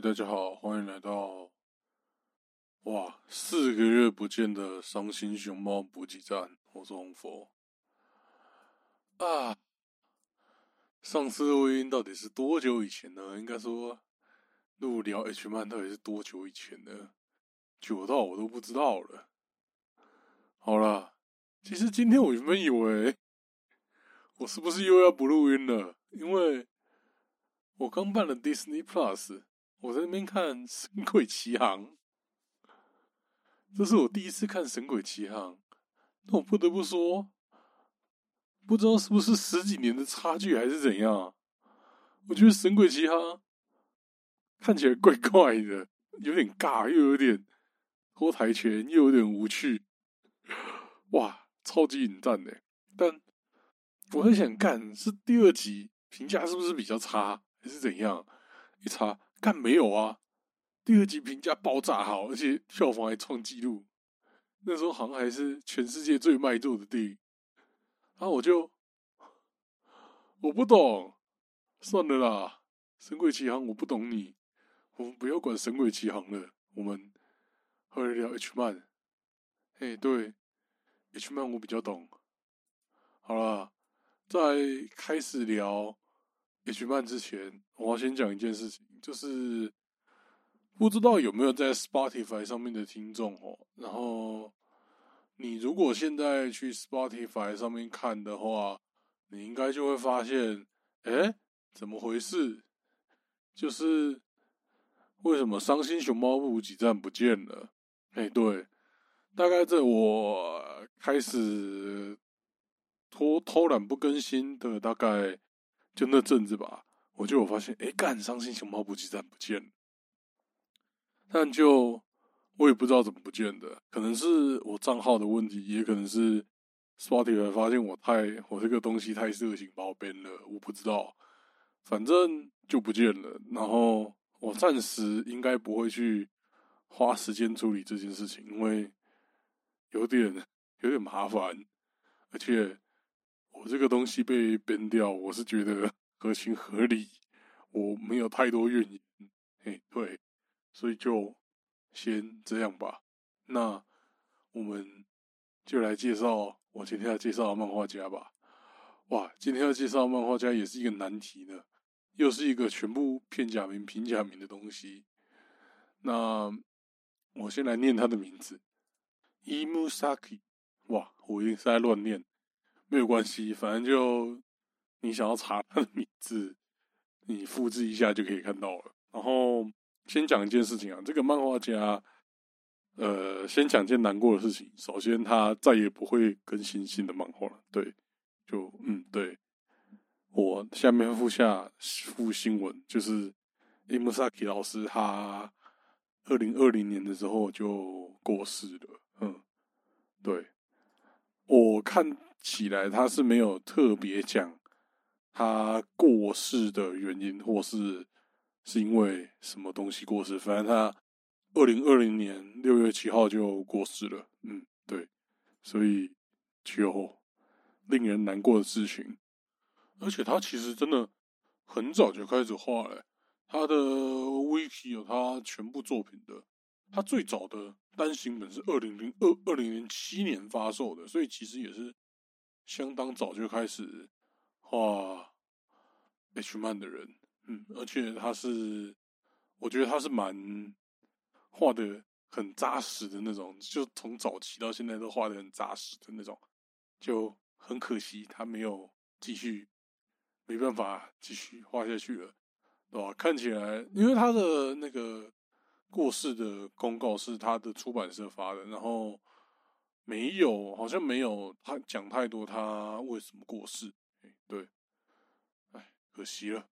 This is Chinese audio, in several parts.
大家好，欢迎来到哇四个月不见的伤心熊猫补给站。我是红佛啊。上次录音到底是多久以前呢？应该说录聊 H 漫到底是多久以前呢？久到我都不知道了。好了，其实今天我原本以为我是不是又要不录音了，因为我刚办了 Disney Plus。我在那边看《神鬼奇航》，这是我第一次看《神鬼奇航》，那我不得不说，不知道是不是十几年的差距还是怎样，我觉得《神鬼奇航》看起来怪怪的，有点尬，又有点拖台前，又有点无趣。哇，超级引战的！但我很想看，是第二集评价是不是比较差，还是怎样？一查。干没有啊？第二集评价爆炸好，而且票房还创纪录。那时候好像还是全世界最卖座的电影。然后我就我不懂，算了啦，《神鬼奇航》我不懂你，我们不要管《神鬼奇航》了，我们回来聊 H 漫。哎，对，H 漫我比较懂。好了，在开始聊 H 漫之前，我要先讲一件事情。就是不知道有没有在 Spotify 上面的听众哦。然后你如果现在去 Spotify 上面看的话，你应该就会发现，哎，怎么回事？就是为什么伤心熊猫补给站不见了？哎，对，大概在我开始偷偷懒不更新的大概就那阵子吧。我就有发现，哎，干伤心熊猫补给站不见了，但就我也不知道怎么不见的，可能是我账号的问题，也可能是 Spotify 发现我太我这个东西太色情把我编了，我不知道，反正就不见了。然后我暂时应该不会去花时间处理这件事情，因为有点有点麻烦，而且我这个东西被编掉，我是觉得。合情合理，我没有太多怨言，嘿，对，所以就先这样吧。那我们就来介绍我今天要介绍的漫画家吧。哇，今天要介绍的漫画家也是一个难题呢，又是一个全部片假名、平假名的东西。那我先来念他的名字，Imusaki。哇，我一定是在乱念，没有关系，反正就。你想要查他的名字，你复制一下就可以看到了。然后先讲一件事情啊，这个漫画家，呃，先讲件难过的事情。首先，他再也不会更新新的漫画了。对，就嗯，对。我下面附下附新闻，就是伊木萨基老师他二零二零年的时候就过世了。嗯，对。我看起来他是没有特别讲。他过世的原因，或是是因为什么东西过世？反正他二零二零年六月七号就过世了。嗯，对，所以就令人难过的事情。而且他其实真的很早就开始画了，他的 wiki 有他全部作品的。他最早的单行本是二零零二二零零七年发售的，所以其实也是相当早就开始画。H 漫的人，嗯，而且他是，我觉得他是蛮画的很扎实的那种，就从早期到现在都画的很扎实的那种，就很可惜他没有继续，没办法继续画下去了，对吧？看起来，因为他的那个过世的公告是他的出版社发的，然后没有，好像没有他讲太多他为什么过世，对。可惜了，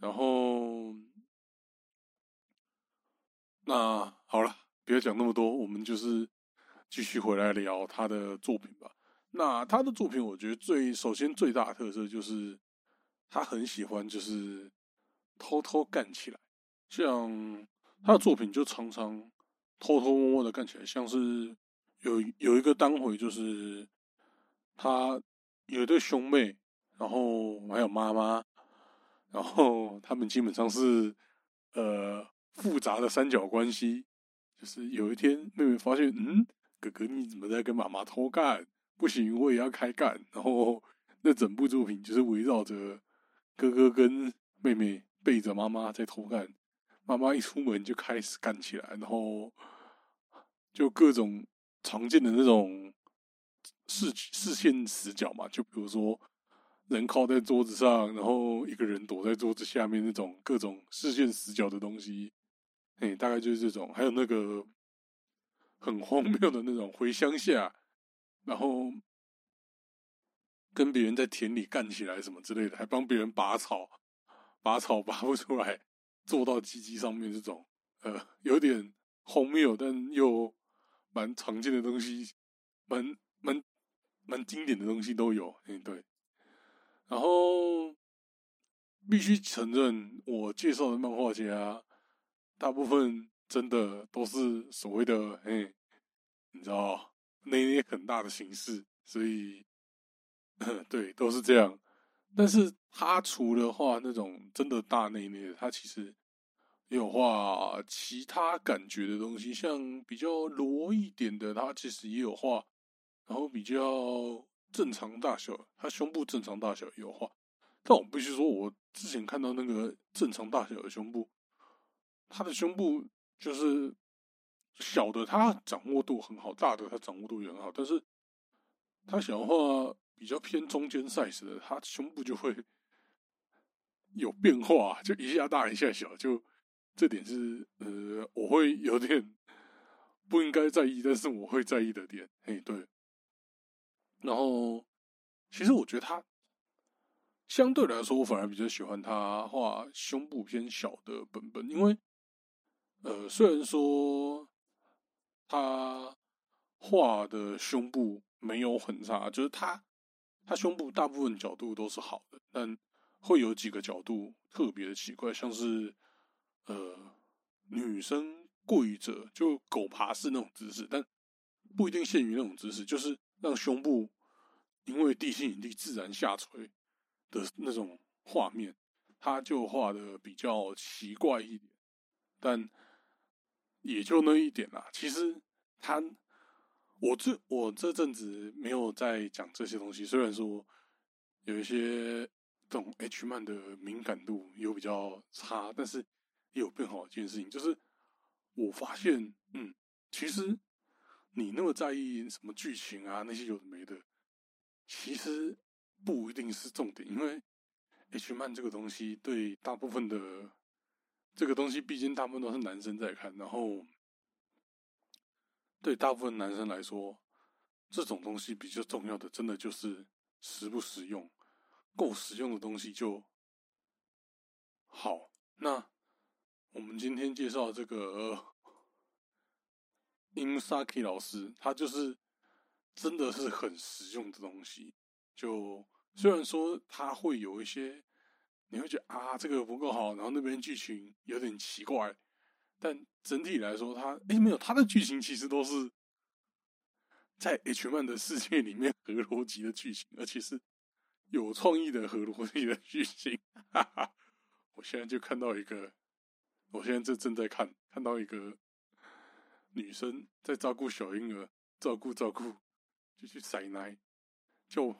然后那好了，不要讲那么多，我们就是继续回来聊他的作品吧。那他的作品，我觉得最首先最大的特色就是他很喜欢就是偷偷干起来，像他的作品就常常偷偷摸摸的干起来，像是有有一个单回就是他有一对兄妹。然后还有妈妈，然后他们基本上是呃复杂的三角关系。就是有一天，妹妹发现，嗯，哥哥你怎么在跟妈妈偷干？不行，我也要开干。然后那整部作品就是围绕着哥哥跟妹妹背着妈妈在偷干，妈妈一出门就开始干起来，然后就各种常见的那种视视线死角嘛，就比如说人靠在桌子上，然后一个人躲在桌子下面那种各种视线死角的东西。哎，大概就是这种，还有那个很荒谬的那种回乡下，然后跟别人在田里干起来什么之类的，还帮别人拔草，拔草拔不出来，坐到机机上面这种，呃，有点荒谬，但又蛮常见的东西，蛮蛮蛮经典的东西都有。嗯，对，然后必须承认，我介绍的漫画家。大部分真的都是所谓的哎，你知道内内很大的形式，所以 对都是这样。但是他除了画那种真的大内内，他其实也有画其他感觉的东西，像比较裸一点的，他其实也有画。然后比较正常大小，他胸部正常大小有画。但我必须说，我之前看到那个正常大小的胸部。他的胸部就是小的，他掌握度很好；大的，他掌握度也很好。但是，他想要画比较偏中间 size 的，他胸部就会 有变化，就一下大一下小。就这点是呃，我会有点 不应该在意，但是我会在意的点。嘿，对。然后，其实我觉得他相对来说，我反而比较喜欢他画胸部偏小的本本，因为。呃，虽然说他画的胸部没有很差，就是他他胸部大部分角度都是好的，但会有几个角度特别的奇怪，像是呃女生跪着就狗爬式那种姿势，但不一定限于那种姿势，就是让胸部因为地心引力自然下垂的那种画面，他就画的比较奇怪一点，但。也就那一点啦。其实他，我这我这阵子没有在讲这些东西。虽然说有一些这种 H 漫的敏感度有比较差，但是也有变好一件事情，就是我发现，嗯，其实你那么在意什么剧情啊，那些有的没的，其实不一定是重点，因为 H 漫这个东西对大部分的。这个东西毕竟大部分都是男生在看，然后对大部分男生来说，这种东西比较重要的，真的就是实不实用，够实用的东西就好。那我们今天介绍这个 Insaki 老师，他就是真的是很实用的东西。就虽然说他会有一些。你会觉得啊，这个不够好，然后那边剧情有点奇怪，但整体来说，它哎没有，它的剧情其实都是在 H 漫的世界里面合逻辑的剧情，而且是有创意的合逻辑的剧情。哈哈，我现在就看到一个，我现在正正在看，看到一个女生在照顾小婴儿，照顾照顾，就去塞奶，就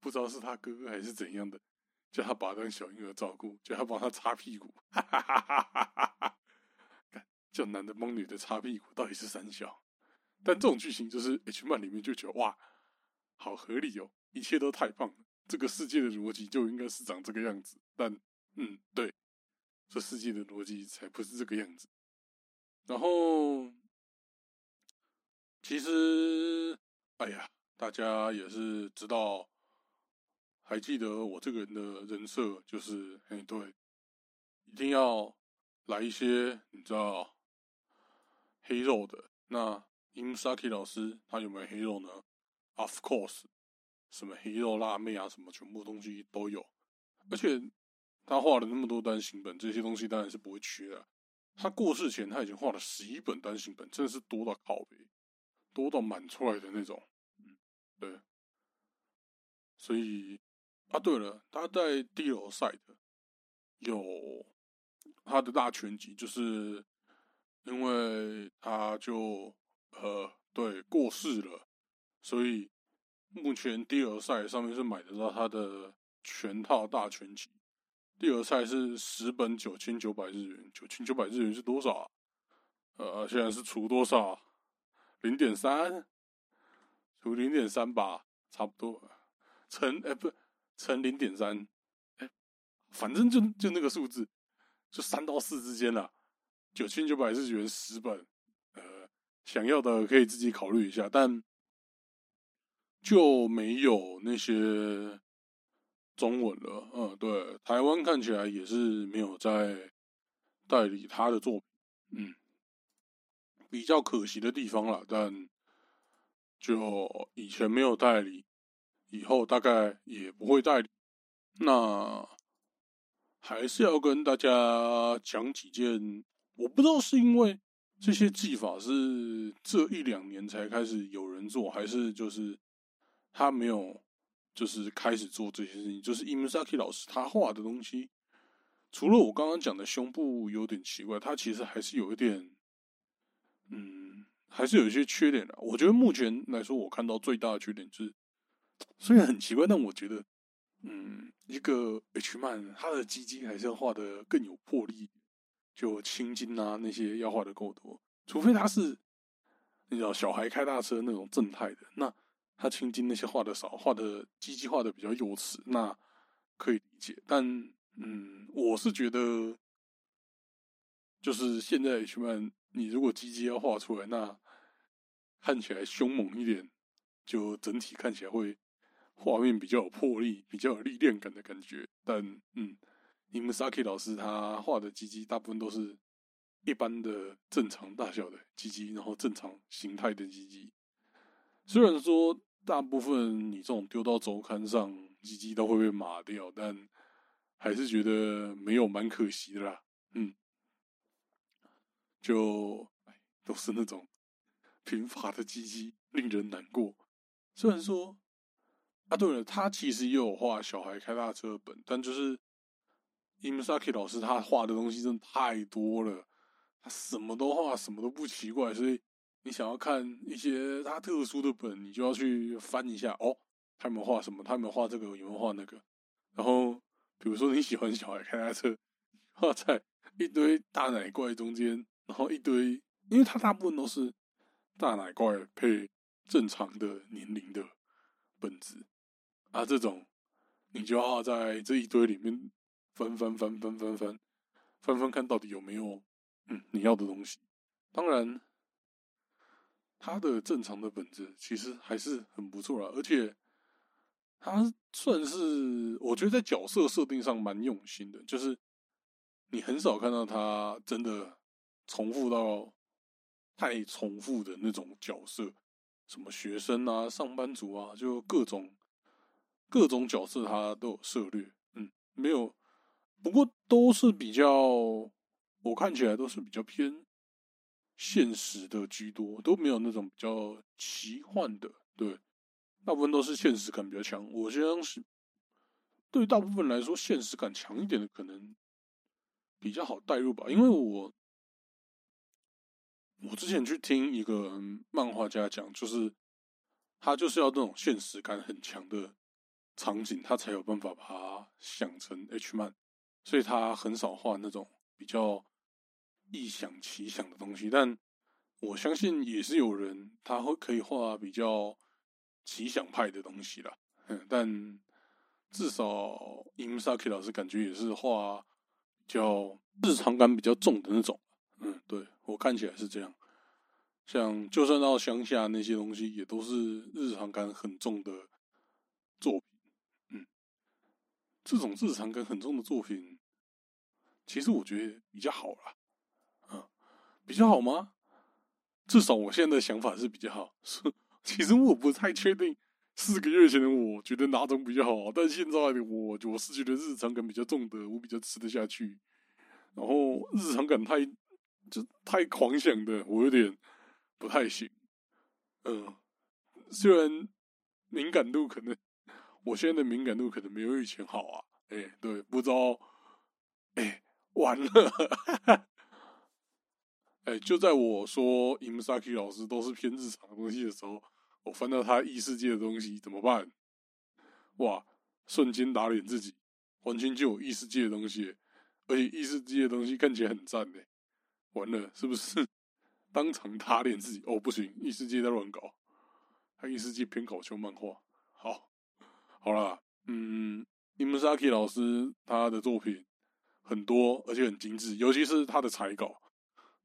不知道是他哥哥还是怎样的。叫他把当小婴儿照顾，叫他帮他擦屁股，哈哈哈哈哈哈！叫男的帮女的擦屁股，到底是三小？但这种剧情就是 H 漫里面就觉得哇，好合理哦，一切都太棒了，这个世界的逻辑就应该是长这个样子。但嗯，对，这世界的逻辑才不是这个样子。然后，其实，哎呀，大家也是知道。还记得我这个人的人设就是，哎，对，一定要来一些你知道黑肉的。那 Imsaki 老师他有没有黑肉呢？Of course，什么黑肉辣妹啊，什么全部东西都有。而且他画了那么多单行本，这些东西当然是不会缺的。他过世前他已经画了十一本单行本，真的是多到靠背，多到满出来的那种。嗯，对，所以。啊，对了，他在 D 楼赛的有他的大全集，就是因为他就呃对过世了，所以目前第二赛上面是买得到他的全套大全集。第二赛是十本九千九百日元，九千九百日元是多少啊？呃，现在是除多少？零点三，除零点三吧，差不多。乘哎不，乘零点三，哎，反正就就那个数字，就三到四之间了。九千九百日元十本，呃，想要的可以自己考虑一下，但就没有那些中文了。嗯，对，台湾看起来也是没有在代理他的作品，嗯。比较可惜的地方了，但就以前没有代理，以后大概也不会代理。那还是要跟大家讲几件，我不知道是因为这些技法是这一两年才开始有人做，还是就是他没有就是开始做这些事情。就是伊姆萨克老师他画的东西，除了我刚刚讲的胸部有点奇怪，他其实还是有一点。嗯，还是有一些缺点的。我觉得目前来说，我看到最大的缺点就是，虽然很奇怪，但我觉得，嗯，一个 H 漫，他的鸡鸡还是要画的更有魄力，就青筋啊那些要画的够多。除非他是，你知道小孩开大车那种正太的，那他青筋那些画的少，画的鸡鸡画的比较幼齿，那可以理解。但，嗯，我是觉得，就是现在 H 漫。你如果鸡鸡要画出来，那看起来凶猛一点，就整体看起来会画面比较有魄力、比较有历练感的感觉。但嗯，你们 Saki 老师他画的鸡鸡大部分都是一般的正常大小的鸡鸡，然后正常形态的鸡鸡。虽然说大部分你这种丢到周刊上鸡鸡都会被码掉，但还是觉得没有蛮可惜的啦。嗯。就都是那种贫乏的鸡鸡，令人难过。虽然说啊，对了，他其实也有画小孩开大车的本，但就是伊姆萨克老师他画的东西真的太多了，他什么都画，什么都不奇怪。所以你想要看一些他特殊的本，你就要去翻一下哦，他有没有画什么？他有没有画这个？有没有画那个？然后比如说你喜欢小孩开大车，画在一堆大奶怪中间。然后一堆，因为它大部分都是大奶怪配正常的年龄的本子啊，这种你就要在这一堆里面翻翻翻翻翻翻翻翻看到底有没有嗯你要的东西。当然，他的正常的本子其实还是很不错啦，而且他算是我觉得在角色设定上蛮用心的，就是你很少看到他真的。重复到太重复的那种角色，什么学生啊、上班族啊，就各种各种角色，他都有涉略。嗯，没有，不过都是比较，我看起来都是比较偏现实的居多，都没有那种比较奇幻的。对，大部分都是现实感比较强。我相信，对大部分来说，现实感强一点的可能比较好代入吧，因为我。我之前去听一个漫画家讲，就是他就是要那种现实感很强的场景，他才有办法把它想成 H 漫，所以他很少画那种比较异想奇想的东西。但我相信也是有人他会可以画比较奇想派的东西啦。嗯，但至少 Imsaki 老师感觉也是画较日常感比较重的那种。嗯，对我看起来是这样。像就算到乡下那些东西，也都是日常感很重的作品。嗯，这种日常感很重的作品，其实我觉得比较好啦。比较好吗？至少我现在的想法是比较好。其实我不太确定四个月前的我觉得哪种比较好，但现在的我，我是觉得日常感比较重的，我比较吃得下去。然后日常感太。就太狂想的，我有点不太行。嗯，虽然敏感度可能，我现在的敏感度可能没有以前好啊。哎，对，不知道。哎，完了。哎，就在我说 Imsaki 老师都是偏日常的东西的时候，我翻到他异世界的东西，怎么办？哇！瞬间打脸自己，完全就有异世界的东西，而且异世界的东西看起来很赞呢。完了，是不是 当场打脸自己？哦，不行，异世界在乱搞，他异世界偏搞笑漫画。好，好啦，嗯，Imsaki 老师他的作品很多，而且很精致，尤其是他的彩稿。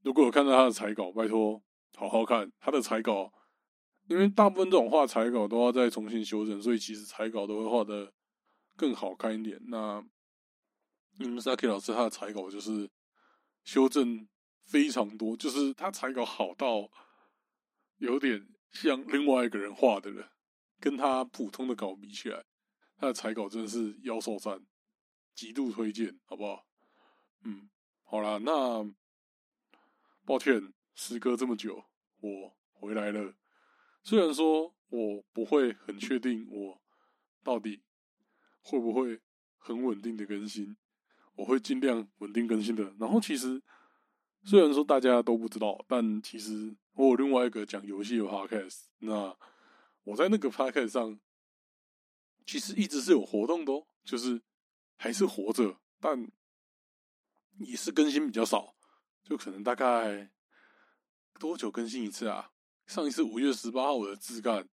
如果有看到他的彩稿，拜托好好看他的彩稿，因为大部分这种画彩稿都要再重新修正，所以其实彩稿都会画的更好看一点。那你们 Saki 老师他的彩稿就是修正非常多，就是他彩稿好到有点像另外一个人画的了，跟他普通的稿比起来，他的彩稿真的是妖兽山，极度推荐，好不好？嗯，好了，那。抱歉，时隔这么久，我回来了。虽然说我不会很确定我到底会不会很稳定的更新，我会尽量稳定更新的。然后其实虽然说大家都不知道，但其实我有另外一个讲游戏的 podcast。那我在那个 podcast 上其实一直是有活动的，哦，就是还是活着，但也是更新比较少。就可能大概多久更新一次啊？上一次五月十八号我的自干，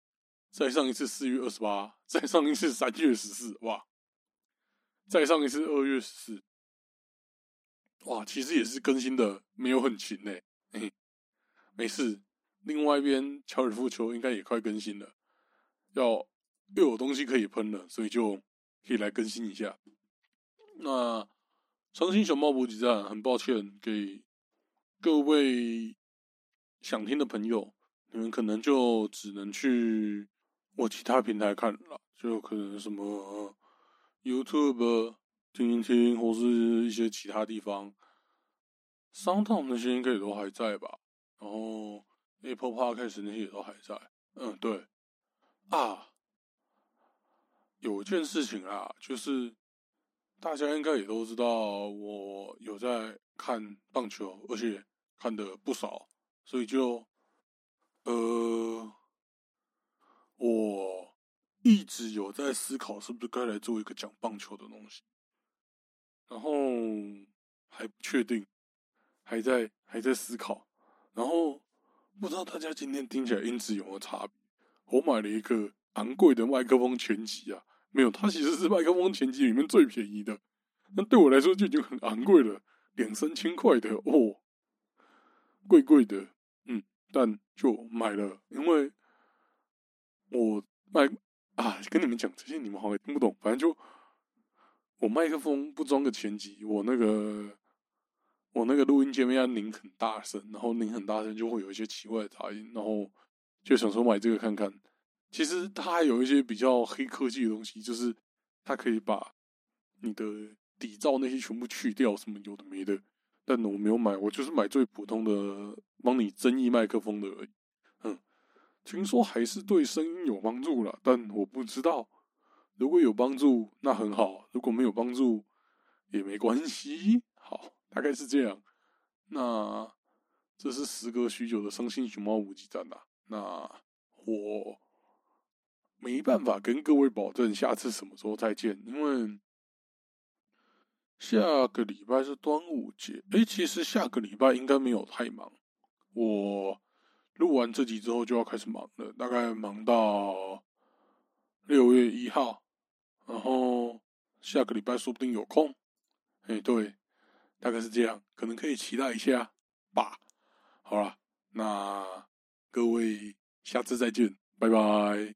再上一次四月二十八，再上一次三月十四，哇！再上一次二月十四，哇！其实也是更新的没有很勤呢。哎，没事。另外一边乔尔夫球应该也快更新了，要又有东西可以喷了，所以就可以来更新一下。那伤心熊猫补给站，很抱歉给。各位想听的朋友，你们可能就只能去我其他平台看了，就可能什么 YouTube 听一听，或是一些其他地方。商场那些应该也都还在吧？然后 Apple Podcast 那些也都还在。嗯，对。啊，有一件事情啊，就是大家应该也都知道，我有在看棒球，而且。看的不少，所以就，呃，我一直有在思考，是不是该来做一个讲棒球的东西，然后还不确定，还在还在思考，然后不知道大家今天听起来音质有没有差别？我买了一个昂贵的麦克风全集啊，没有，它其实是麦克风全集里面最便宜的，那对我来说就已经很昂贵了，两三千块的哦。贵贵的，嗯，但就买了，因为我卖啊，跟你们讲这些，你们好像听不懂。反正就我麦克风不装个前级，我那个我那个录音界面要拧很大声，然后拧很大声就会有一些奇怪的杂音，然后就想说买这个看看。其实它还有一些比较黑科技的东西，就是它可以把你的底噪那些全部去掉，什么有的没的。但我没有买，我就是买最普通的帮你增益麦克风的而已。嗯，听说还是对声音有帮助了，但我不知道。如果有帮助，那很好；如果没有帮助，也没关系。好，大概是这样。那这是时隔许久的伤心熊猫五级站呐。那我没办法跟各位保证下次什么时候再见，因为。下个礼拜是端午节，哎，其实下个礼拜应该没有太忙。我录完这集之后就要开始忙了，大概忙到六月一号，然后下个礼拜说不定有空。哎，对，大概是这样，可能可以期待一下吧。好了，那各位下次再见，拜拜。